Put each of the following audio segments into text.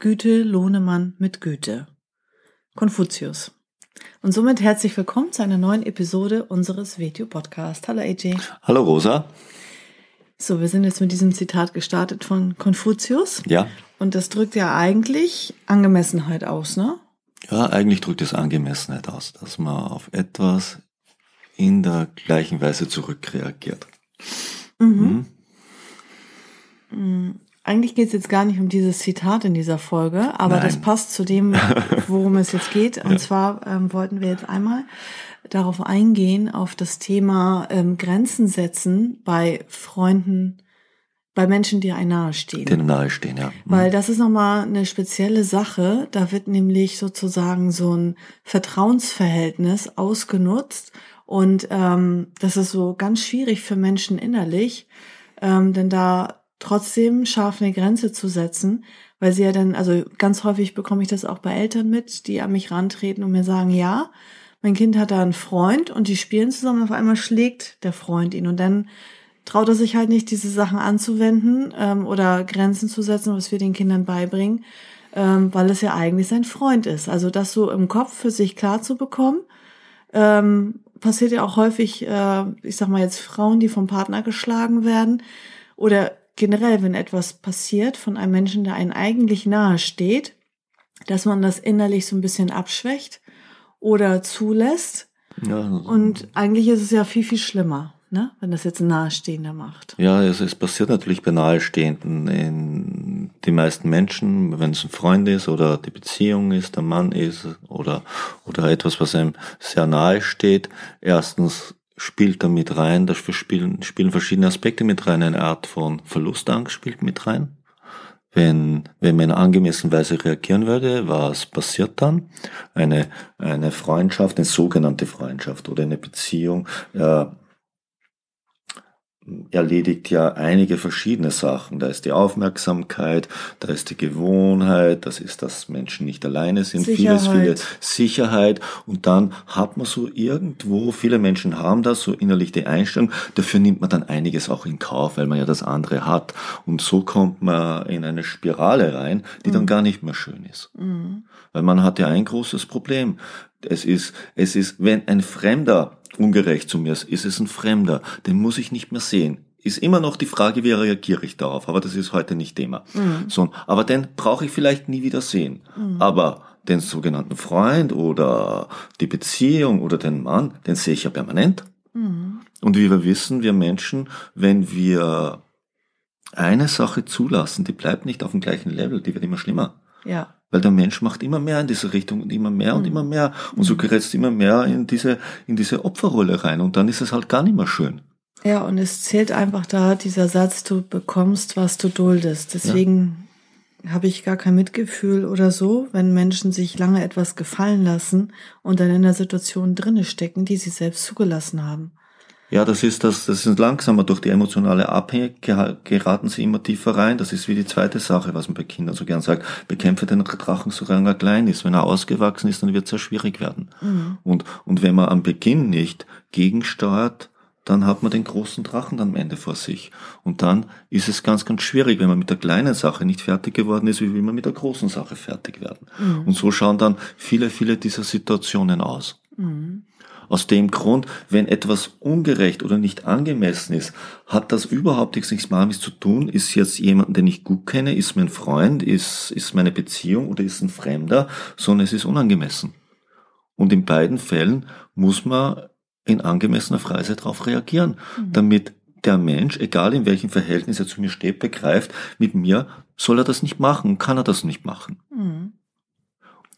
Güte lohne man mit Güte. Konfuzius. Und somit herzlich willkommen zu einer neuen Episode unseres Video Podcast. Hallo AJ. Hallo Rosa. So, wir sind jetzt mit diesem Zitat gestartet von Konfuzius. Ja. Und das drückt ja eigentlich Angemessenheit aus, ne? Ja, eigentlich drückt es Angemessenheit aus, dass man auf etwas in der gleichen Weise zurückreagiert. Mhm. Mhm. Eigentlich geht es jetzt gar nicht um dieses Zitat in dieser Folge, aber Nein. das passt zu dem, worum es jetzt geht. Und zwar ähm, wollten wir jetzt einmal darauf eingehen, auf das Thema ähm, Grenzen setzen bei Freunden, bei Menschen, die einem nahestehen. Denen nahestehen, ja. Mhm. Weil das ist nochmal eine spezielle Sache. Da wird nämlich sozusagen so ein Vertrauensverhältnis ausgenutzt. Und ähm, das ist so ganz schwierig für Menschen innerlich, ähm, denn da trotzdem scharf eine Grenze zu setzen, weil sie ja dann, also ganz häufig bekomme ich das auch bei Eltern mit, die an mich rantreten und mir sagen, ja, mein Kind hat da einen Freund und die spielen zusammen, auf einmal schlägt der Freund ihn und dann traut er sich halt nicht, diese Sachen anzuwenden ähm, oder Grenzen zu setzen, was wir den Kindern beibringen, ähm, weil es ja eigentlich sein Freund ist. Also das so im Kopf für sich klar zu bekommen, ähm, passiert ja auch häufig, äh, ich sag mal jetzt Frauen, die vom Partner geschlagen werden oder generell, wenn etwas passiert von einem Menschen, der einen eigentlich nahe steht, dass man das innerlich so ein bisschen abschwächt oder zulässt. Ja, Und eigentlich ist es ja viel, viel schlimmer, ne? wenn das jetzt ein Nahestehender macht. ja es, es passiert natürlich bei Nahestehenden. In die meisten Menschen, wenn es ein Freund ist oder die Beziehung ist, der Mann ist oder, oder etwas, was einem sehr nahe steht, erstens spielt da mit rein, da spielen, spielen verschiedene Aspekte mit rein. Eine Art von Verlustangst spielt mit rein. Wenn, wenn man in angemessen Weise reagieren würde, was passiert dann? Eine, eine Freundschaft, eine sogenannte Freundschaft oder eine Beziehung, äh, erledigt ja einige verschiedene Sachen. Da ist die Aufmerksamkeit, da ist die Gewohnheit, das ist, dass Menschen nicht alleine sind, vieles, Sicherheit. viele Sicherheit. Und dann hat man so irgendwo, viele Menschen haben das, so innerlich die Einstellung, dafür nimmt man dann einiges auch in Kauf, weil man ja das andere hat. Und so kommt man in eine Spirale rein, die dann gar nicht mehr schön ist. Weil man hat ja ein großes Problem. Es ist, es ist, wenn ein Fremder ungerecht zu mir ist, ist es ein Fremder, den muss ich nicht mehr sehen. Ist immer noch die Frage, wie reagiere ich darauf, aber das ist heute nicht Thema. So, aber den brauche ich vielleicht nie wieder sehen. Aber den sogenannten Freund oder die Beziehung oder den Mann, den sehe ich ja permanent. Und wie wir wissen, wir Menschen, wenn wir eine Sache zulassen, die bleibt nicht auf dem gleichen Level, die wird immer schlimmer. Ja. Weil der Mensch macht immer mehr in diese Richtung und immer mehr und immer mehr. Und so gerät es immer mehr in diese, in diese Opferrolle rein. Und dann ist es halt gar nicht mehr schön. Ja, und es zählt einfach da dieser Satz, du bekommst, was du duldest. Deswegen habe ich gar kein Mitgefühl oder so, wenn Menschen sich lange etwas gefallen lassen und dann in einer Situation drinne stecken, die sie selbst zugelassen haben. Ja, das ist das, das ist langsamer. Durch die emotionale Abhängigkeit geraten sie immer tiefer rein. Das ist wie die zweite Sache, was man bei Kindern so gern sagt. Bekämpfe den Drachen, solange er klein ist. Wenn er ausgewachsen ist, dann wird es sehr schwierig werden. Und, und wenn man am Beginn nicht gegensteuert, dann hat man den großen Drachen dann am Ende vor sich. Und dann ist es ganz, ganz schwierig, wenn man mit der kleinen Sache nicht fertig geworden ist, wie will man mit der großen Sache fertig werden. Und so schauen dann viele, viele dieser Situationen aus. Aus dem Grund, wenn etwas ungerecht oder nicht angemessen ist, hat das überhaupt nichts mit Mamis zu tun. Ist jetzt jemand, den ich gut kenne, ist mein Freund, ist, ist meine Beziehung oder ist ein Fremder, sondern es ist unangemessen. Und in beiden Fällen muss man in angemessener Weise darauf reagieren, damit der Mensch, egal in welchem Verhältnis er zu mir steht, begreift, mit mir soll er das nicht machen, kann er das nicht machen.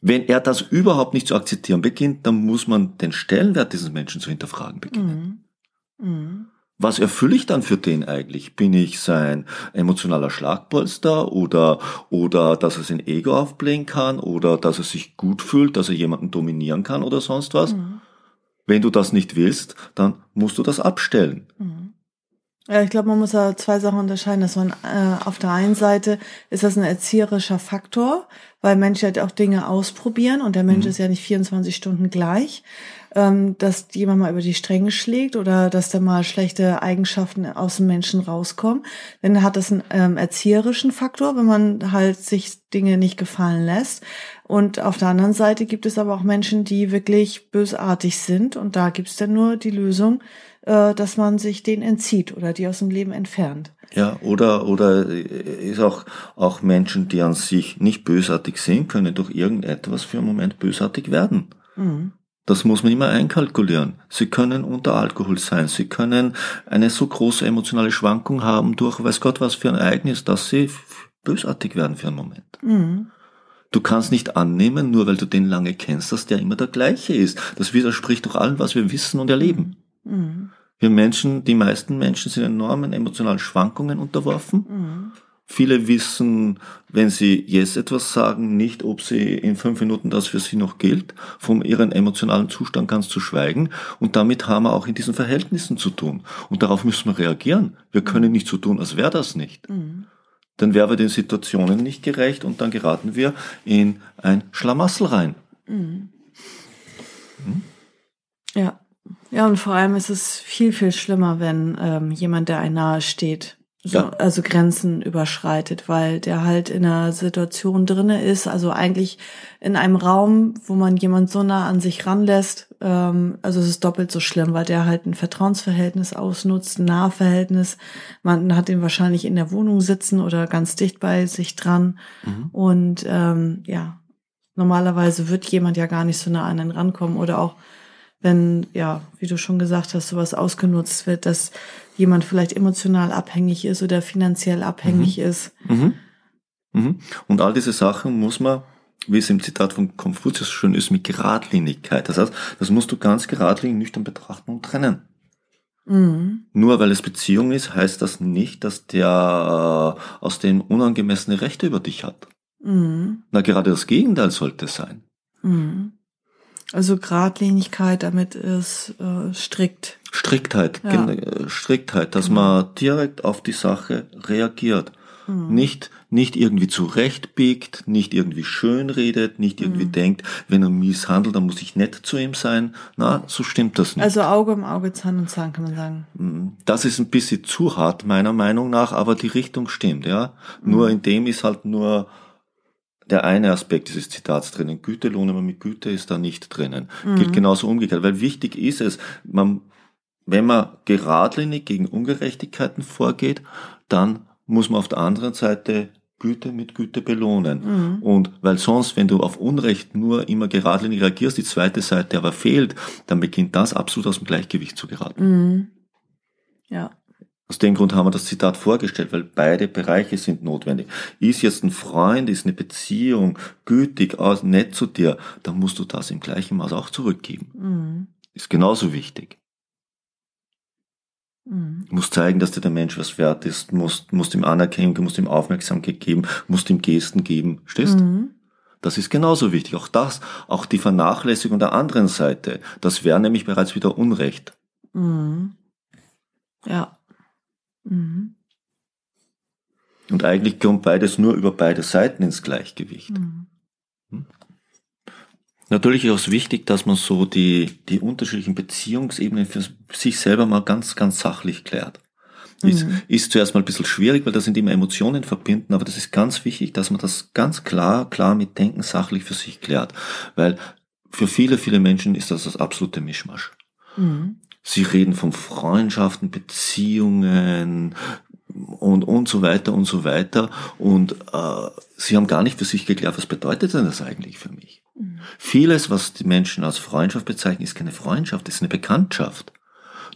Wenn er das überhaupt nicht zu akzeptieren beginnt, dann muss man den Stellenwert dieses Menschen zu hinterfragen beginnen. Mhm. was erfülle ich dann für den eigentlich? Bin ich sein emotionaler Schlagpolster oder, oder dass er sein Ego aufblähen kann oder dass er sich gut fühlt, dass er jemanden dominieren kann oder sonst was? Mhm. Wenn du das nicht willst, dann musst du das abstellen. Ja, ich glaube, man muss da zwei Sachen unterscheiden. Dass man äh, auf der einen Seite ist das ein erzieherischer Faktor, weil Menschen halt auch Dinge ausprobieren und der Mensch mhm. ist ja nicht 24 Stunden gleich ähm, dass jemand mal über die Stränge schlägt oder dass da mal schlechte Eigenschaften aus dem Menschen rauskommen. Dann hat das einen ähm, erzieherischen Faktor, wenn man halt sich Dinge nicht gefallen lässt. Und auf der anderen Seite gibt es aber auch Menschen, die wirklich bösartig sind. Und da gibt es dann nur die Lösung, äh, dass man sich denen entzieht oder die aus dem Leben entfernt. Ja, oder, oder ist auch, auch Menschen, die an sich nicht bösartig sind, können durch irgendetwas für einen Moment bösartig werden. Mhm. Das muss man immer einkalkulieren. Sie können unter Alkohol sein. Sie können eine so große emotionale Schwankung haben durch weiß Gott was für ein Ereignis, dass sie bösartig werden für einen Moment. Mhm. Du kannst nicht annehmen, nur weil du den lange kennst, dass der immer der gleiche ist. Das widerspricht doch allem, was wir wissen und erleben. Mhm. Wir Menschen, die meisten Menschen sind enormen emotionalen Schwankungen unterworfen. Mhm. Viele wissen, wenn sie jetzt etwas sagen, nicht, ob sie in fünf Minuten das für sie noch gilt. Von ihrem emotionalen Zustand ganz zu schweigen. Und damit haben wir auch in diesen Verhältnissen zu tun. Und darauf müssen wir reagieren. Wir können nicht so tun, als wäre das nicht. Mhm. Dann wären wir den Situationen nicht gerecht und dann geraten wir in ein Schlamassel rein. Mhm. Hm? Ja. Ja, und vor allem ist es viel, viel schlimmer, wenn ähm, jemand, der einem nahe steht, so, ja. also Grenzen überschreitet, weil der halt in einer Situation drinne ist, also eigentlich in einem Raum, wo man jemand so nah an sich ranlässt, ähm, also es ist doppelt so schlimm, weil der halt ein Vertrauensverhältnis ausnutzt, ein Nahverhältnis. Man hat ihn wahrscheinlich in der Wohnung sitzen oder ganz dicht bei sich dran. Mhm. Und ähm, ja, normalerweise wird jemand ja gar nicht so nah an ihn rankommen oder auch wenn, ja, wie du schon gesagt hast, sowas ausgenutzt wird, dass jemand vielleicht emotional abhängig ist oder finanziell abhängig mhm. ist. Mhm. Mhm. Und all diese Sachen muss man, wie es im Zitat von Konfuzius schön ist, mit Geradlinigkeit. Das heißt, das musst du ganz geradlinig nüchtern betrachten und trennen. Mhm. Nur weil es Beziehung ist, heißt das nicht, dass der aus dem unangemessene Rechte über dich hat. Mhm. Na, gerade das Gegenteil sollte sein. Mhm. Also Gradlinigkeit, damit ist äh, strikt. Striktheit, ja. Äh, Striktheit, dass genau. man direkt auf die Sache reagiert. Mhm. Nicht, nicht irgendwie zurechtbiegt, nicht irgendwie schön redet, nicht irgendwie mhm. denkt, wenn er mies handelt, dann muss ich nett zu ihm sein. Na, so stimmt das nicht. Also Auge um Auge, Zahn um Zahn, kann man sagen. Mhm. Das ist ein bisschen zu hart, meiner Meinung nach, aber die Richtung stimmt, ja. Nur mhm. in dem ist halt nur, der eine Aspekt dieses Zitats drinnen. Güte lohne man mit Güte ist da nicht drinnen. Mhm. Gilt genauso umgekehrt, weil wichtig ist es, man, wenn man geradlinig gegen Ungerechtigkeiten vorgeht, dann muss man auf der anderen Seite Güte mit Güte belohnen. Mhm. Und weil sonst, wenn du auf Unrecht nur immer geradlinig reagierst, die zweite Seite aber fehlt, dann beginnt das absolut aus dem Gleichgewicht zu geraten. Mhm. Ja. Aus dem Grund haben wir das Zitat vorgestellt, weil beide Bereiche sind notwendig. Ist jetzt ein Freund, ist eine Beziehung gütig, nett zu dir, dann musst du das im gleichen Maß auch zurückgeben. Mhm. Ist genauso wichtig. Mhm. Musst zeigen, dass dir der Mensch was wert ist, musst, musst ihm Anerkennung, musst ihm Aufmerksamkeit geben, musst ihm Gesten geben. Stehst? Mhm. Das ist genauso wichtig. Auch das, auch die Vernachlässigung der anderen Seite, das wäre nämlich bereits wieder Unrecht. Mhm. Ja. Mhm. Und eigentlich kommt beides nur über beide Seiten ins Gleichgewicht. Mhm. Natürlich ist es wichtig, dass man so die, die unterschiedlichen Beziehungsebenen für sich selber mal ganz, ganz sachlich klärt. Ist, mhm. ist zuerst mal ein bisschen schwierig, weil da sind immer Emotionen verbinden, aber das ist ganz wichtig, dass man das ganz klar, klar mit Denken sachlich für sich klärt. Weil für viele, viele Menschen ist das das absolute Mischmasch. Mhm. Sie reden von Freundschaften, Beziehungen und, und so weiter und so weiter. Und äh, sie haben gar nicht für sich geklärt, was bedeutet denn das eigentlich für mich? Mhm. Vieles, was die Menschen als Freundschaft bezeichnen, ist keine Freundschaft, ist eine Bekanntschaft.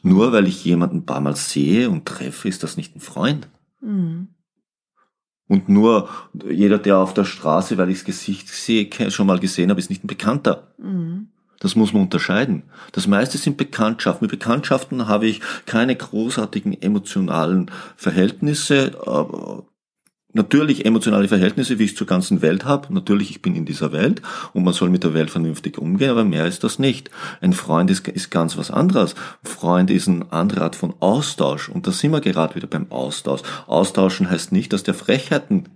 Nur weil ich jemanden ein paar Mal sehe und treffe, ist das nicht ein Freund. Mhm. Und nur jeder, der auf der Straße, weil ich das Gesicht sehe, schon mal gesehen habe, ist nicht ein Bekannter. Mhm. Das muss man unterscheiden. Das meiste sind Bekanntschaften. Mit Bekanntschaften habe ich keine großartigen emotionalen Verhältnisse. Natürlich emotionale Verhältnisse, wie ich zur ganzen Welt habe. Natürlich, ich bin in dieser Welt und man soll mit der Welt vernünftig umgehen, aber mehr ist das nicht. Ein Freund ist, ist ganz was anderes. Ein Freund ist eine andere Art von Austausch und da sind wir gerade wieder beim Austausch. Austauschen heißt nicht, dass der Frechheiten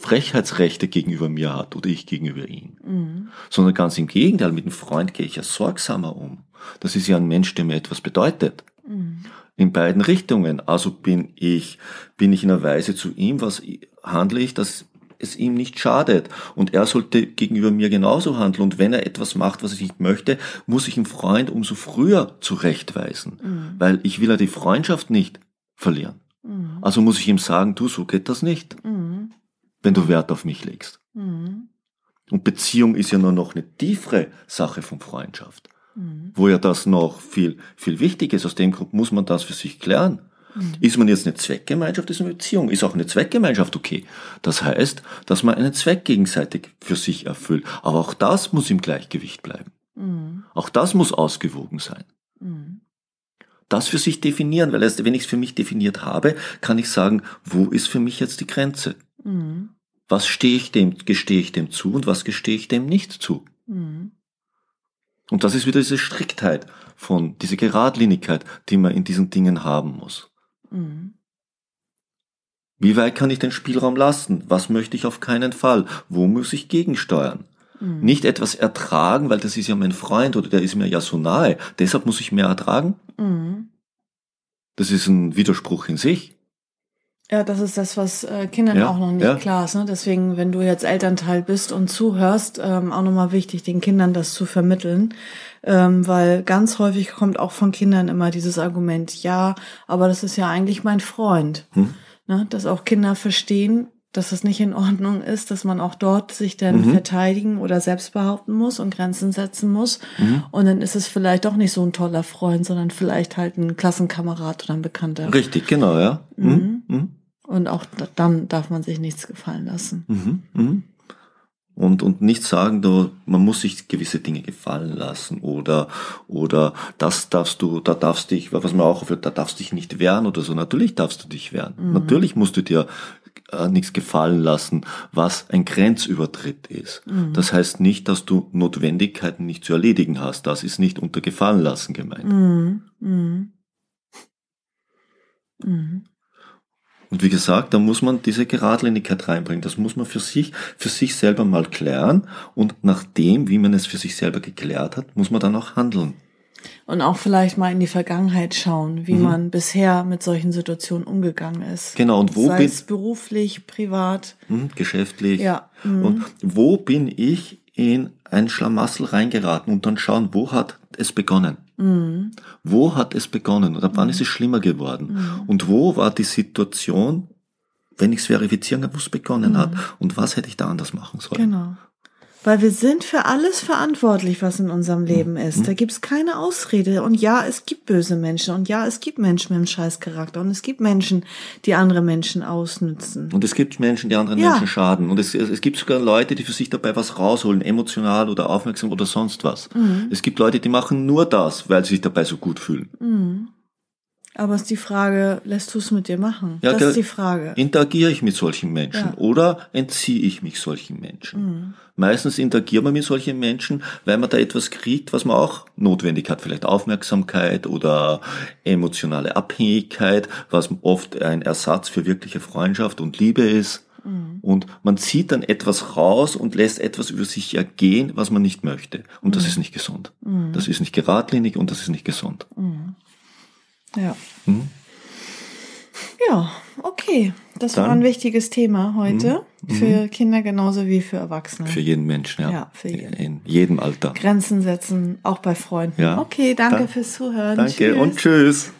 Frechheitsrechte gegenüber mir hat oder ich gegenüber ihm. Mhm. Sondern ganz im Gegenteil, mit einem Freund gehe ich ja sorgsamer um. Das ist ja ein Mensch, der mir etwas bedeutet. Mhm. In beiden Richtungen. Also bin ich, bin ich in einer Weise zu ihm, was handle ich, dass es ihm nicht schadet. Und er sollte gegenüber mir genauso handeln. Und wenn er etwas macht, was ich nicht möchte, muss ich einen Freund umso früher zurechtweisen. Mhm. Weil ich will ja die Freundschaft nicht verlieren. Mhm. Also muss ich ihm sagen, du, so geht das nicht. Mhm wenn du Wert auf mich legst. Mhm. Und Beziehung ist ja nur noch eine tiefere Sache von Freundschaft, mhm. wo ja das noch viel, viel wichtig ist. Aus dem Grund muss man das für sich klären. Mhm. Ist man jetzt eine Zweckgemeinschaft, ist eine Beziehung. Ist auch eine Zweckgemeinschaft okay. Das heißt, dass man einen Zweck gegenseitig für sich erfüllt. Aber auch das muss im Gleichgewicht bleiben. Mhm. Auch das muss ausgewogen sein. Mhm. Das für sich definieren, weil erst wenn ich es für mich definiert habe, kann ich sagen, wo ist für mich jetzt die Grenze? Mhm. Was stehe ich dem, gestehe ich dem zu und was gestehe ich dem nicht zu? Mhm. Und das ist wieder diese Striktheit von, diese Geradlinigkeit, die man in diesen Dingen haben muss. Mhm. Wie weit kann ich den Spielraum lassen? Was möchte ich auf keinen Fall? Wo muss ich gegensteuern? Mhm. Nicht etwas ertragen, weil das ist ja mein Freund oder der ist mir ja so nahe. Deshalb muss ich mehr ertragen. Mhm. Das ist ein Widerspruch in sich. Ja, das ist das, was äh, Kindern ja, auch noch nicht ja. klar ist. Ne? Deswegen, wenn du jetzt Elternteil bist und zuhörst, ähm, auch nochmal wichtig, den Kindern das zu vermitteln. Ähm, weil ganz häufig kommt auch von Kindern immer dieses Argument, ja, aber das ist ja eigentlich mein Freund. Hm. Ne? Dass auch Kinder verstehen, dass es nicht in Ordnung ist, dass man auch dort sich dann mhm. verteidigen oder selbst behaupten muss und Grenzen setzen muss. Mhm. Und dann ist es vielleicht doch nicht so ein toller Freund, sondern vielleicht halt ein Klassenkamerad oder ein Bekannter. Richtig, genau, ja. Mhm. Mhm. mhm. Und auch dann darf man sich nichts gefallen lassen. Mhm, mh. Und, und nicht sagen, du, man muss sich gewisse Dinge gefallen lassen oder, oder das darfst du, da darfst dich, was man auch da darfst dich nicht wehren oder so. Natürlich darfst du dich wehren. Mhm. Natürlich musst du dir äh, nichts gefallen lassen, was ein Grenzübertritt ist. Mhm. Das heißt nicht, dass du Notwendigkeiten nicht zu erledigen hast. Das ist nicht unter Gefallen lassen gemeint. Mhm. Und wie gesagt, da muss man diese Geradlinigkeit reinbringen. Das muss man für sich, für sich selber mal klären. Und nach dem, wie man es für sich selber geklärt hat, muss man dann auch handeln. Und auch vielleicht mal in die Vergangenheit schauen, wie mhm. man bisher mit solchen Situationen umgegangen ist. Genau, und wo Sei bin es beruflich, privat, mhm, geschäftlich. Ja. Mhm. Und wo bin ich in ein Schlamassel reingeraten und dann schauen, wo hat es begonnen? Mhm. Wo hat es begonnen oder wann mhm. ist es schlimmer geworden? Mhm. Und wo war die Situation, wenn ich es verifizieren kann, wo es begonnen hat? Mhm. Und was hätte ich da anders machen sollen? Genau. Weil wir sind für alles verantwortlich, was in unserem Leben ist. Mhm. Da gibt's keine Ausrede. Und ja, es gibt böse Menschen. Und ja, es gibt Menschen mit einem Scheißcharakter. Und es gibt Menschen, die andere Menschen ausnützen. Und es gibt Menschen, die anderen ja. Menschen schaden. Und es, es gibt sogar Leute, die für sich dabei was rausholen, emotional oder aufmerksam oder sonst was. Mhm. Es gibt Leute, die machen nur das, weil sie sich dabei so gut fühlen. Mhm. Aber es ist die Frage, lässt du es mit dir machen? Ja, das ist die Frage. Interagiere ich mit solchen Menschen ja. oder entziehe ich mich solchen Menschen? Mhm. Meistens interagiert man mit solchen Menschen, weil man da etwas kriegt, was man auch notwendig hat. Vielleicht Aufmerksamkeit oder emotionale Abhängigkeit, was oft ein Ersatz für wirkliche Freundschaft und Liebe ist. Mhm. Und man zieht dann etwas raus und lässt etwas über sich ergehen, was man nicht möchte. Und das mhm. ist nicht gesund. Mhm. Das ist nicht geradlinig und das ist nicht gesund. Ja. Hm? Ja, okay. Das Dann, war ein wichtiges Thema heute. Hm, für hm. Kinder genauso wie für Erwachsene. Für jeden Menschen, ja. Ja, für jeden. In jedem Alter. Grenzen setzen, auch bei Freunden. Ja. Okay, danke Dann, fürs Zuhören. Danke tschüss. und tschüss.